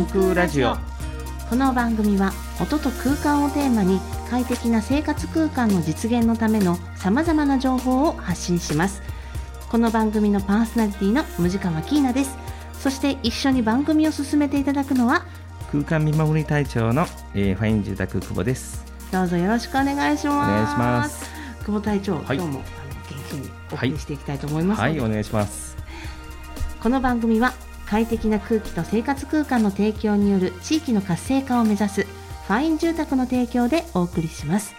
音空ラジオ。この番組は音と空間をテーマに快適な生活空間の実現のためのさまざまな情報を発信します。この番組のパーソナリティのムジカマキーナです。そして一緒に番組を進めていただくのは空間見守り隊長の、えー、ファイン住宅久保です。どうぞよろしくお願いします。お願いします。久保隊長、はい、今日も元気にお送りしていきたいと思います、はい、はい、お願いします。この番組は快適な空気と生活空間の提供による地域の活性化を目指すファイン住宅の提供でお送りします。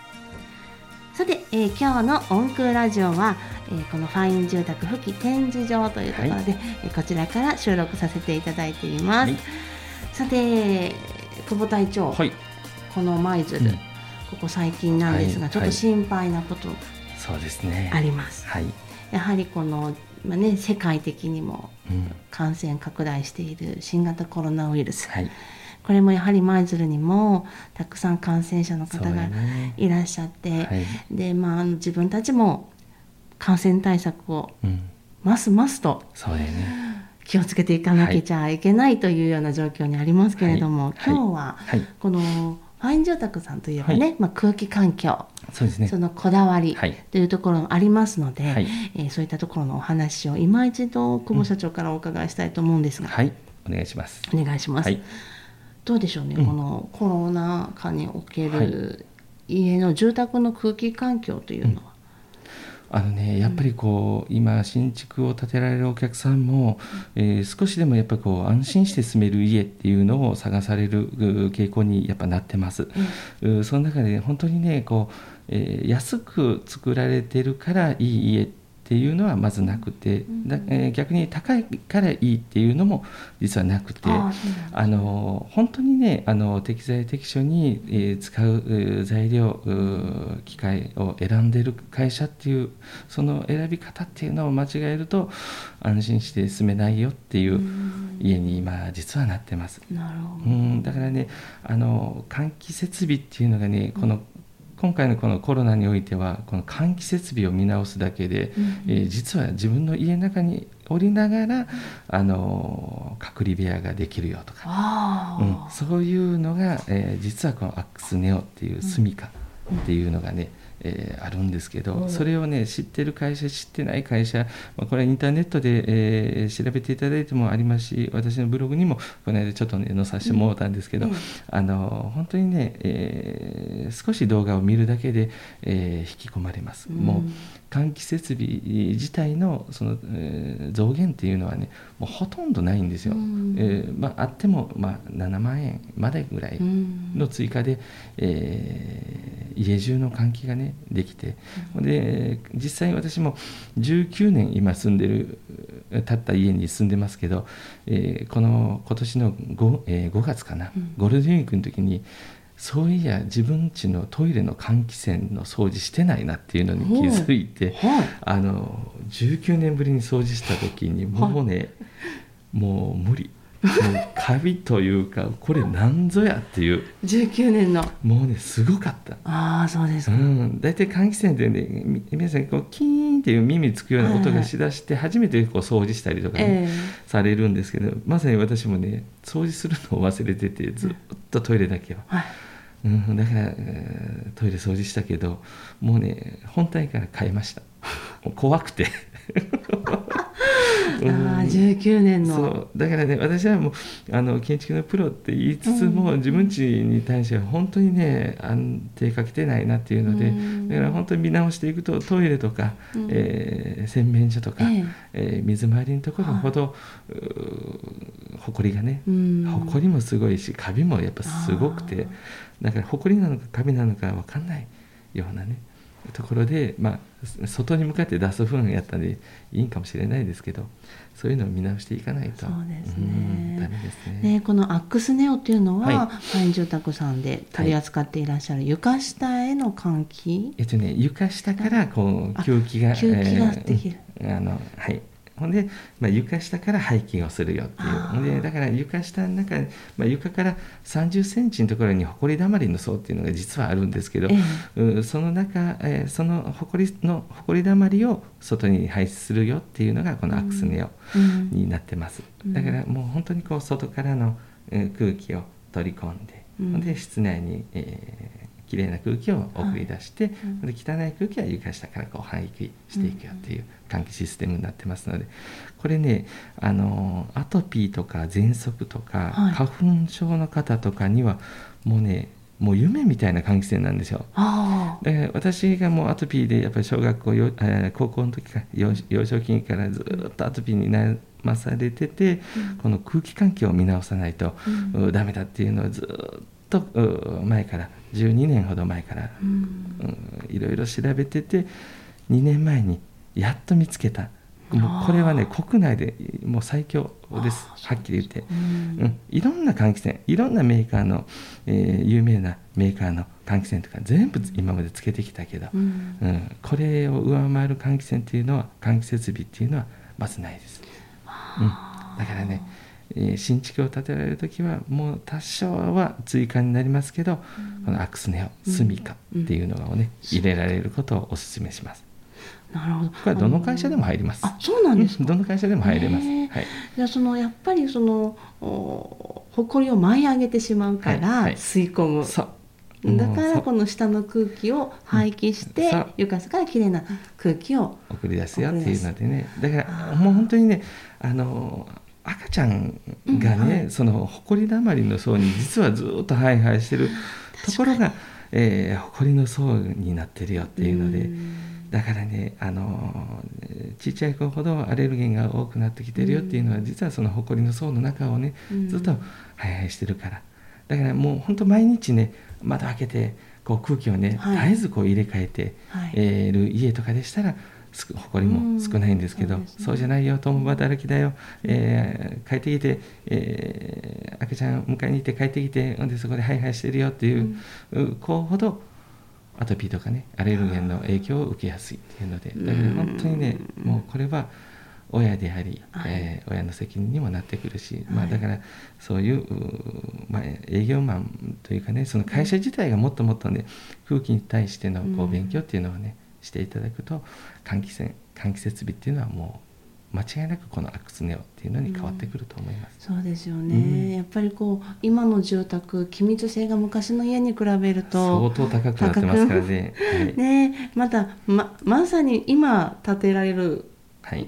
さて、えー、今日の音空ラジオは、えー、このファイン住宅付近展示場というところで、はい、えー、こちらから収録させていただいています、はい、さて久保隊長、はい、この舞鶴、うん、ここ最近なんですが、ちょっと心配なことそうですね。あります、はい、やはりこのまあね、世界的にも感染拡大している新型コロナウイルス、はい、これもやはり舞鶴にもたくさん感染者の方がいらっしゃって、ねはい、でまあ、自分たちも感染対策をますますと、気をつけていかなきゃいけないというような状況にありますけれども、今日はこのファイン住宅さんといえばね、まあ、空気環境そうですね、そのこだわりというところがありますので、はい、えー、そういったところのお話を今一度久保社長からお伺いしたいと思うんですが、はい、お願いします。お願いします。はい、どうでしょうね、うん、このコロナ禍における家の住宅の空気環境というのは、あのね、やっぱりこう、今新築を建てられるお客さんも、えー、少しでもやっぱりこう安心して住める家っていうのを探される傾向にやっぱなってます。うん、その中で本当にねこう、えー、安く作られてるからいい家ってっていうのはまずなくて、だえー、逆に高いからいいっていうのも実はなくてあの本当にねあの適材適所に、えー、使う材料機械を選んでる会社っていうその選び方っていうのを間違えると安心して住めないよっていう家に今実はなってます。なるほど。うんだからねあの換気設備っていうのがねこの今回のこのコロナにおいてはこの換気設備を見直すだけで、うん、えー、実は自分の家の中におりながら、あの隔離部屋ができるよとか、うん、そういうのが、えー、実はこのアックスネオっていう住みかっていうのがね、えー、あるんですけど、それをね知ってる会社知ってない会社、まあ、これはインターネットで、えー、調べていただいてもありますし私のブログにもこの間ちょっとね載させてもらったんですけど、うん、あの本当にね、えー、少し動画を見るだけで、え引き込まれます。うん、もう換気設備自体のその、えー、増減っていうのはねもうほとんどないんですよ、うん、えー、まあ、あっても、まあ、7万円までぐらいの追加で、うん、えー、家中の換気がねできて、うん、で実際私も19年今住んでる建った家に住んでますけど、えこの今年の 5,、え5月かな、ゴールデンウィークの時にそういや自分家のトイレの換気扇の掃除してないなっていうのに気づいて、はい、あの19年ぶりに掃除した時にもうね、はい、もう無理。もうカビというかこれ何ぞやっていう。19年の。もうねすごかった。ああそうですか、うん、大体換気扇でね皆さんこうキーンっていう耳つくような音がしだして初めてこう掃除したりとかね、ねされるんですけどまさに私もね掃除するのを忘れててずっとトイレだけは。はいうん、だから、トイレ掃除したけどもうね本体から変えました。怖くて。うん、あ19年の。そう。だからね私はもうあの建築のプロって言いつつも、うん、自分家に対しては本当にね安定かけてないなっていうので、うん、だから本当に見直していくとトイレとか、うん、えー、洗面所とか、えー、えー、水回りのところほど、ほこりがね、ほこりもすごいしカビもやっぱすごくてだからほこりなのかカビなのか分かんないようなねところで、まあ、外に向かって出す分やったんでいいかもしれないですけどそういうのを見直していかないと。そうですね,、ダメですね。ねこのアックスネオっていうのは、はい、ファイン住宅さんで取り扱っていらっしゃる床下への換気、えっとね床下からこう吸気が吸気ができる、えー、あのはいほんで、まあ、床下から排気をするよっていう。でだから床下の中、まあ、床から3 0センチのところにほこりだまりの層っていうのが実はあるんですけど、ええ、その中、えー、そのほこりのほこりだまりを外に排出するよっていうのがこのアクスネオになってます、うん、だからもう本当にこう外からの空気を取り込んで、うん、で室内に、えー、きれいな空気を送り出して、はい、で汚い空気は床下からこう排気していくよっていう換気システムになってますのでこれねあのアトピーとか喘息とか、はい、花粉症の方とかにはもうねもう夢みたいな換気扇なんですよ。で私がもうアトピーでやっぱり小学校、えー、高校の時から幼少期からずっとアトピーになまされてて、うん、この空気環境を見直さないと、うん、ダメだっていうのをずっと前から12年ほど前から、うん、いろいろ調べてて2年前にやっと見つけた。もうこれはね国内でもう最強です。はっきり言って、うん、いろんな換気扇いろんなメーカーの、えー、有名なメーカーの換気扇とか全部今までつけてきたけど、うん、うん、これを上回る換気扇っていうのは換気設備っていうのはまずないです、うん、だからね、えー、新築を建てられる時はもう多少は追加になりますけど、このアクスネオスミカっていうのをね、入れられることをお勧めしますなるほど。これはどの会社でも入ります。あ、そうなんですどの会社でも入れます。はい。じゃそのやっぱりそのお埃を舞い上げてしまうから、はいはい、吸い込む。そう。だからこの下の空気を排気して、うん、床下からきれいな空気を送り出すよっていうのでねだからもう本当にねあの赤ちゃんがね、うんはい、その埃だまりの層に実はずっとハイハイしてるところが、えー、埃の層になってるよっていうので。だからねあのちっちゃい子ほどアレルゲンが多くなってきてるよっていうのは、実はそのほこりの層の中をねずっとハイハイしてるから。だからもう本当毎日ね窓開けてこう空気をね、はい、絶えずこう入れ替えて、はい、家とかでしたらほこりも少ないんですけど、うんそうね、そうじゃないよ共働きだよ、えー、帰ってきて、えー、赤ちゃん迎えに行って帰ってきてでそこでハイハイしてるよっていう、うん、子ほどアトピーとかねアレルゲンの影響を受けやすいっていうのでだから本当にねもうこれは親であり、はい、えー、親の責任にもなってくるし、まあ、だからそういう、まあ、営業マンというかねその会社自体がもっともっとね空気に対してのこう勉強っていうのをねしていただくと換気扇換気設備っていうのはもう間違いなくこのアクスネオっていうのに変わってくると思います。うん、そうですよね、うん、やっぱりこう今の住宅気密性が昔の家に比べると相当高くなってますからね。はい、ねまたままさに今建てられるはい、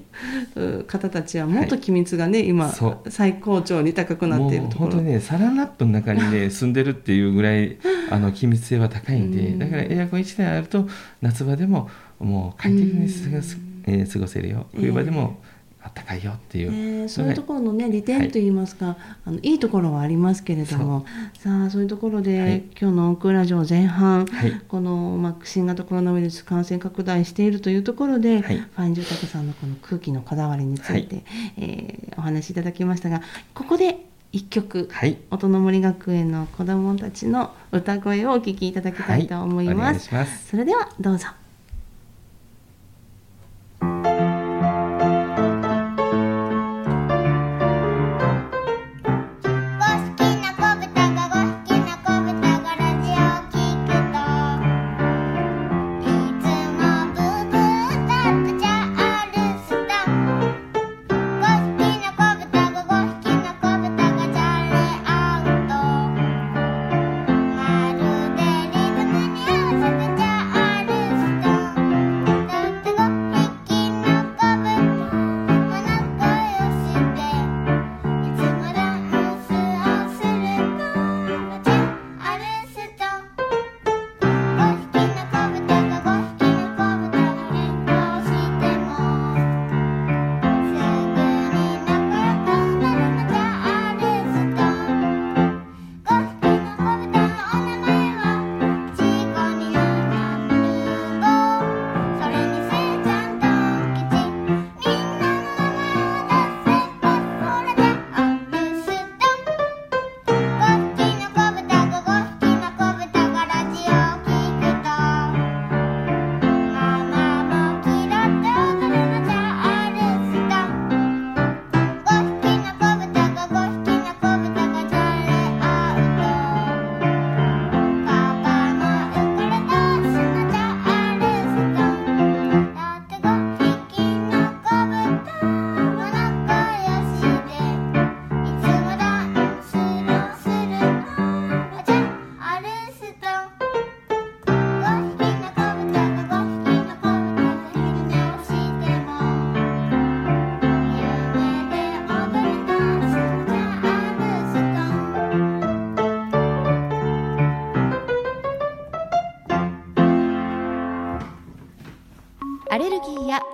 方たちはもっと機密がね、はい、今最高潮に高くなっているところ本当にねサランラップの中にね住んでるっていうぐらい あの機密性は高いんで、だからエアコン1台あると夏場でももう快適に過ごす、えー、過ごせるよ。冬場でも、えーあったかいよっていう、えー、そういうところのね利点といいますか、はい、あのいいところはありますけれどもさあそういうところで、はい、今日のオクラジオ前半、はい、この、まあ、新型コロナウイルス感染拡大しているというところで、ファイン住宅さんのこの空気のこだわりについて、はい、えー、お話しいただきましたがここで一曲、はい、音の森学園の子どもたちの歌声をお聴きいただきたいと思います。それではどうぞ。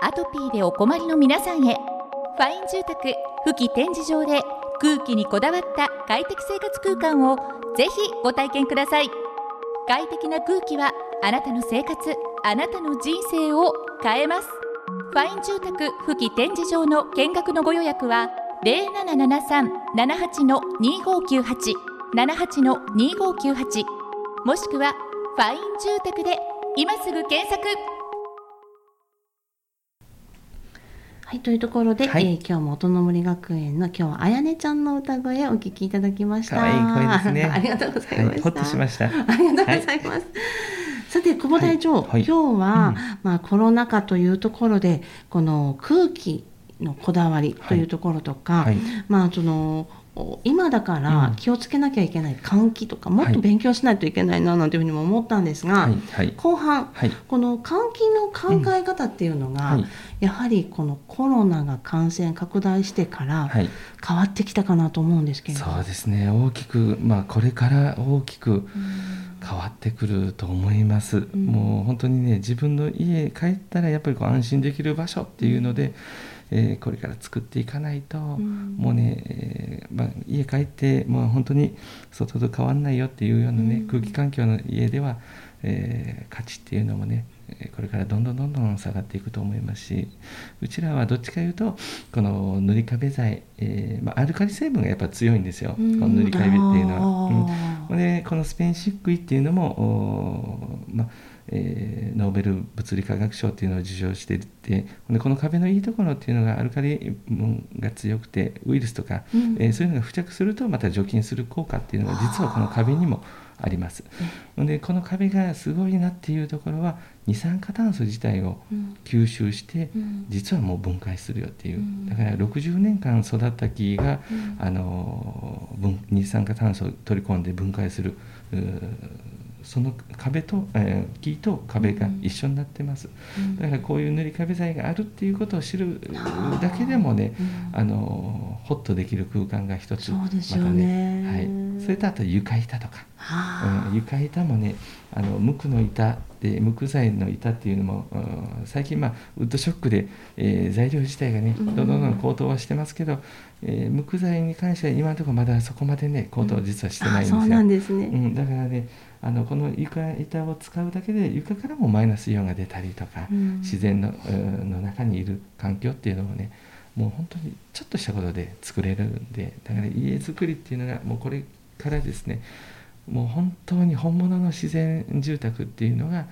アトピーでお困りの皆さんへ。ファイン住宅付き展示場で空気にこだわった快適生活空間をぜひご体験ください。快適な空気はあなたの生活あなたの人生を変えます。ファイン住宅付き展示場の見学のご予約は0773-78-2598 78-2598もしくはファイン住宅で今すぐ検索。はいというところで、はい、えー、今日も音の森学園の今日はあやねちゃんの歌声をお聞きいただきました。いい声ですね。ありがとうございました。はい、しました。ありがとうございます。はい、さて久保隊長、はい、今日は、うん、まあコロナ禍というところでこの空気のこだわりというところとか、まあその今だから気をつけなきゃいけない換気とか、もっと勉強しないといけないななんていうふうにも思ったんですが、後半、この換気の考え方っていうのが、やはりこのコロナが感染拡大してから変わってきたかなと思うんですけど、そうですね。大きく、まあ、これから大きく変わってくると思います、うん、もう本当にね自分の家帰ったらやっぱりこう安心できる場所っていうので、うん。えー、これから作っていかないと、うん、もうね、えー、まあ、家帰ってもう本当に外と変わんないよっていうようなね、うん、空気環境の家では、えー、価値っていうのもねこれからどんどんどんどん下がっていくと思いますしうちらはどっちかいうとこの塗り壁剤、えーまあ、アルカリ成分がやっぱ強いんですよ、この塗り壁っていうのは。うん、でこのスペイン漆喰っていうのもまあえー、ノーベル物理科学賞っていうのを受賞していてでこの壁のいいところっていうのがアルカリ分が強くてウイルスとか、うん、えー、そういうのが付着するとまた除菌する効果っていうのが実はこの壁にもあります。でこの壁がすごいなっていうところは二酸化炭素自体を吸収して、うん、実はもう分解するよっていう、だから60年間育った木が、うん、あの二酸化炭素を取り込んで分解するその壁と、えー、木と壁が一緒になってます、うん、だからこういう塗り壁材があるっていうことを知るだけでもね、うん、あのホッとできる空間が一つまたね、はい、それとあと床板とか、うん、床板もねあの無垢の板で無垢材の板っていうのも最近、まあ、ウッドショックで、えー、材料自体がねどんどんどん高騰はしてますけど、えー、無垢材に関しては今のところまだそこまでね高騰実はしてないんですよ。そうなんですね、うん、だからねあのこの床板を使うだけで床からもマイナスイオンが出たりとか、うん、自然のの中にいる環境っていうのをねもう本当にちょっとしたことで作れるんでだから家づくりっていうのがもうこれからですねもう本当に本物の自然住宅っていうのが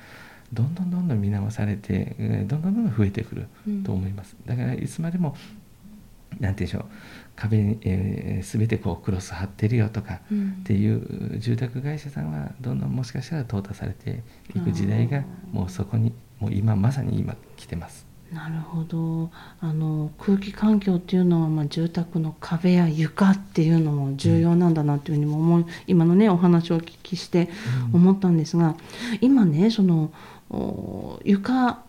どんどんどんどん見直されてどんどんどんどん増えてくると思います、だからいつまでも何て言うんでしょう壁に、えー、全てこうクロス貼ってるよとかっていう住宅会社さんはどんどんもしかしたら淘汰されていく時代がもうそこにもう今まさに今来てます。なるほど。あの空気環境っていうのは、まあ、住宅の壁や床っていうのも重要なんだなっていうふうにも思い、うん、今のねお話をお聞きして思ったんですが、うん、今ねその床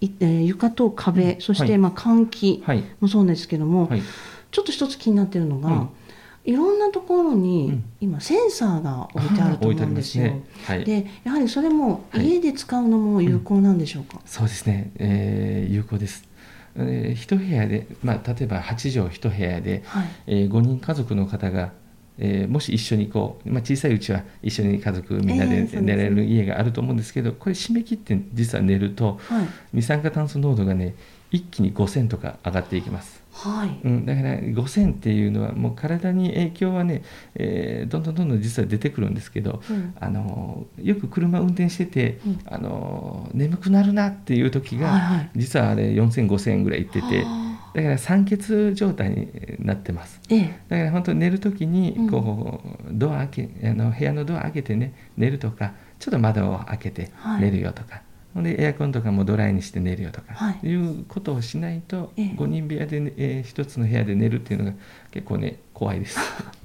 いえ床と壁、うん、そしてまあ換気もそうですけども、はい、ちょっと一つ気になってるのが、うん、いろんなところに今センサーが置いてあると思うんですよ。ね。はい、でやはりそれも家で使うのも有効なんでしょうか、そうですね、えー、有効です。えー、一部屋で、まあ、例えば8畳一部屋で、はい、えー、5人家族の方がえー、もし一緒にこう、まあ、小さいうちは一緒に家族みんなで寝られる家があると思うんですけど、これ締め切って実は寝ると、二酸化炭素濃度がね一気に5000とか上がっていきます。はい。うん、だから5000っていうのはもう体に影響はね、えー、どんどんどんどん実は出てくるんですけど、うん、あのよく車運転してて、うん、あの眠くなるなっていう時が、はいはい、実はあれ40005000円ぐらいいってて。だから酸欠状態になってます、ええ、だから本当寝る時にこう、ドア開けあの部屋のドア開けてね寝るとかちょっと窓を開けて寝るよとか、ほんでエアコンとかもドライにして寝るよとか、はい、いうことをしないと、ええ、5人部屋で、ね、えー、1つの部屋で寝るっていうのが結構ね怖いです。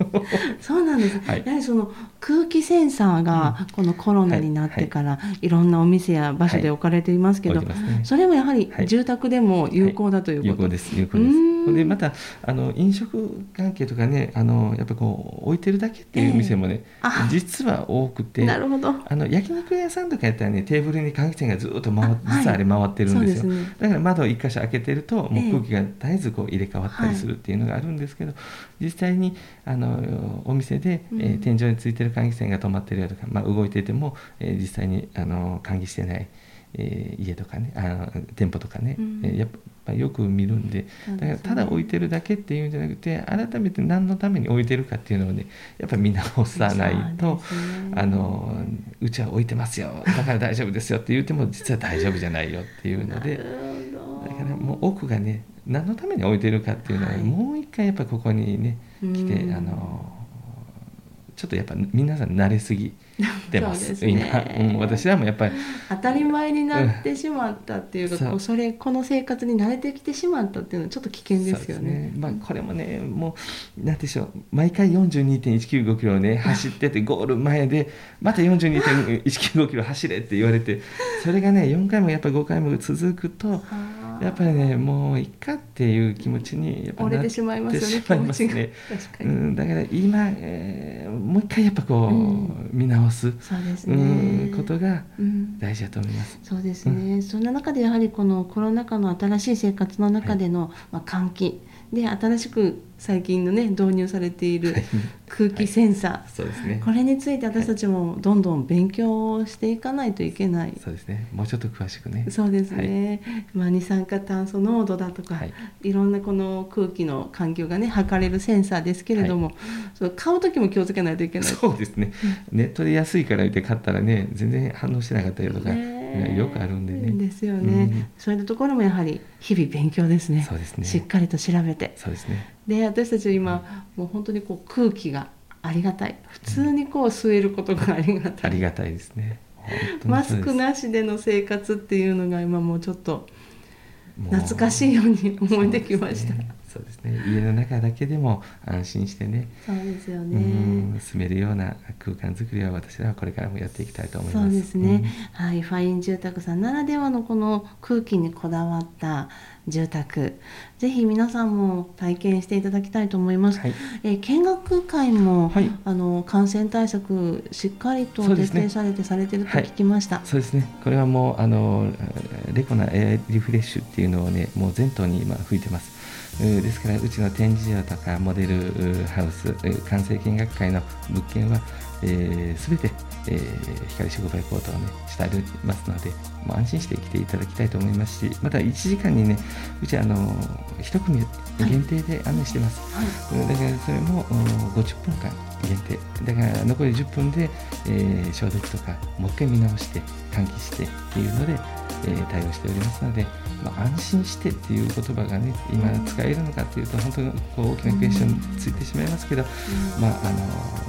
そうなんです、はい、やはりその空気センサーがこのコロナになってから、い。ろんなお店や場所で置かれていますけど、はいね、それもやはり住宅でも有効だということ、有効です。有効ですでまたあの飲食関係とかねあのやっぱこう置いてるだけっていう店もね、えー、実は多くてなるほど。あの焼肉屋さんとかやったらねテーブルに換気扇がずっと回実はあれ回ってるんですよ、はいすね、だから窓を一箇所開けてるともう空気が絶えずこう入れ替わったりするっていうのがあるんですけど、えー、実際にあのお店で、えー、天井についてる換気扇が止まってるよとか、まあ、動いてても、えー、実際にあの換気してない、えー、家とかねあ店舗とかね、うん、やっぱよく見るんでだからただ置いてるだけっていうんじゃなくて改めて何のために置いてるかっていうのをねやっぱ見直さないと、ね、あのうちは置いてますよだから大丈夫ですよって言っても実は大丈夫じゃないよっていうのでだからもう奥がね何のために置いてるかっていうのは、もう一回やっぱここにね来て、あのちょっとやっぱ皆さん慣れすぎてます、すね、今、うん、私はもうやっぱり。当たり前になってしまったっていうか、う。ん、それこの生活に慣れてきてしまったっていうのはちょっと危険ですよね。ね。まあ、これもねもうなんでしょう。毎回42.195キロをね走っててゴール前でまた42.195キロ走れって言われてそれがね4回もやっぱり5回も続くと。やっぱりねもういっかっていう気持ちにやっぱなってしまいますよね気持ちが、ね、うん、だから今、えー、もう一回やっぱこう、うん、見直す。そうですね、うん、ことが大事だと思います、そうですね、そんな中でやはりこのコロナ禍の新しい生活の中での、はい、まあ、換気で新しく最近のね導入されている空気センサー、はい、そうですね、これについて私たちもどんどん勉強していかないといけない、そうですね。もうちょっと詳しくね。そうですね、はい、まあ、二酸化炭素濃度だとか、はい、いろんなこの空気の環境がね測れるセンサーですけれども、はい、そ買う時も気をつけないといけない。そうですね。ネットで安いから言って買ったらね全然反応しなかったりとか、ねよくあるんでね。ですよね、うん、そういうところもやはり日々勉強ですね。そうですね。しっかりと調べて。そうですね。で私たちは今、もう本当にこう空気がありがたい。普通にこう吸えることがありがたい。ありがたいですね。マスクなしでの生活っていうのが今もうちょっと懐かしいように思えてきました。そうですね。家の中だけでも安心してね。そうですよね。住めるような空間づくりは私らはこれからもやっていきたいと思います。そうですね、うん、はい。ファイン住宅さんならではのこの空気にこだわった住宅。ぜひ皆さんも体験していただきたいと思います、はい、え見学会も、はい、あの感染対策しっかりと徹底されて、されてると聞きました、そうですね。これはもうあのレコなエアリフレッシュっていうのをねもう全頭に今吹いてます。ですからうちの展示場とかモデルハウス完成見学会の物件は、えー、全て、えー、光触媒コートをねしてありますのでもう安心して来ていただきたいと思いますしまた1時間にねうちあの1組限定で案内してます、はい、だからそれも50分間限定。だから残り10分で、えー、消毒とかもう一回見直して換気してっていうので、えー、対応しておりますのでまあ、安心してっていう言葉がね今使えるのかっていうと本当にこう大きなクエスチョンついてしまいますけど、まあ、あの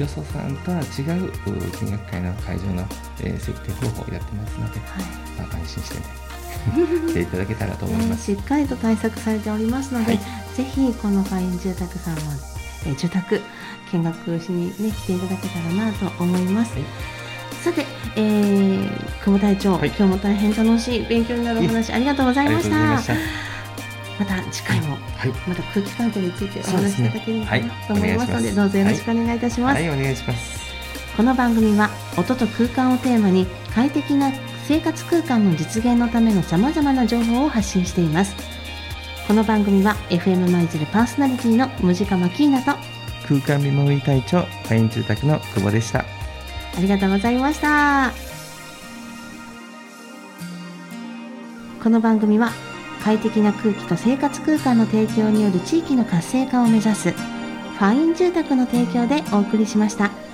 よそさんとは違う見学会の会場の、えー、設定方法をやってますので、はい、まあ、安心してね 来ていただけたらと思います、しっかりと対策されておりますので、はい、ぜひこのファイン住宅さんも、えー、住宅見学しに、ね、来ていただけたらなと思います。はい。さて、えー、久保隊長、はい、今日も大変楽しい勉強になるお話ありがとうございました。また次回も、はい、また空気環境についてお話しいただければと思いますので、どうぞよろしくお願いいたします。はい、お願いします。この番組は音と空間をテーマに快適な生活空間の実現のためのさまざまな情報を発信しています。この番組は FM 舞鶴パーソナリティのムジカマキーナと空間見守り隊長ファイン住宅の久保でした。ありがとうございましたこの番組は快適な空気と生活空間の提供による地域の活性化を目指すファイン住宅の提供でお送りしました。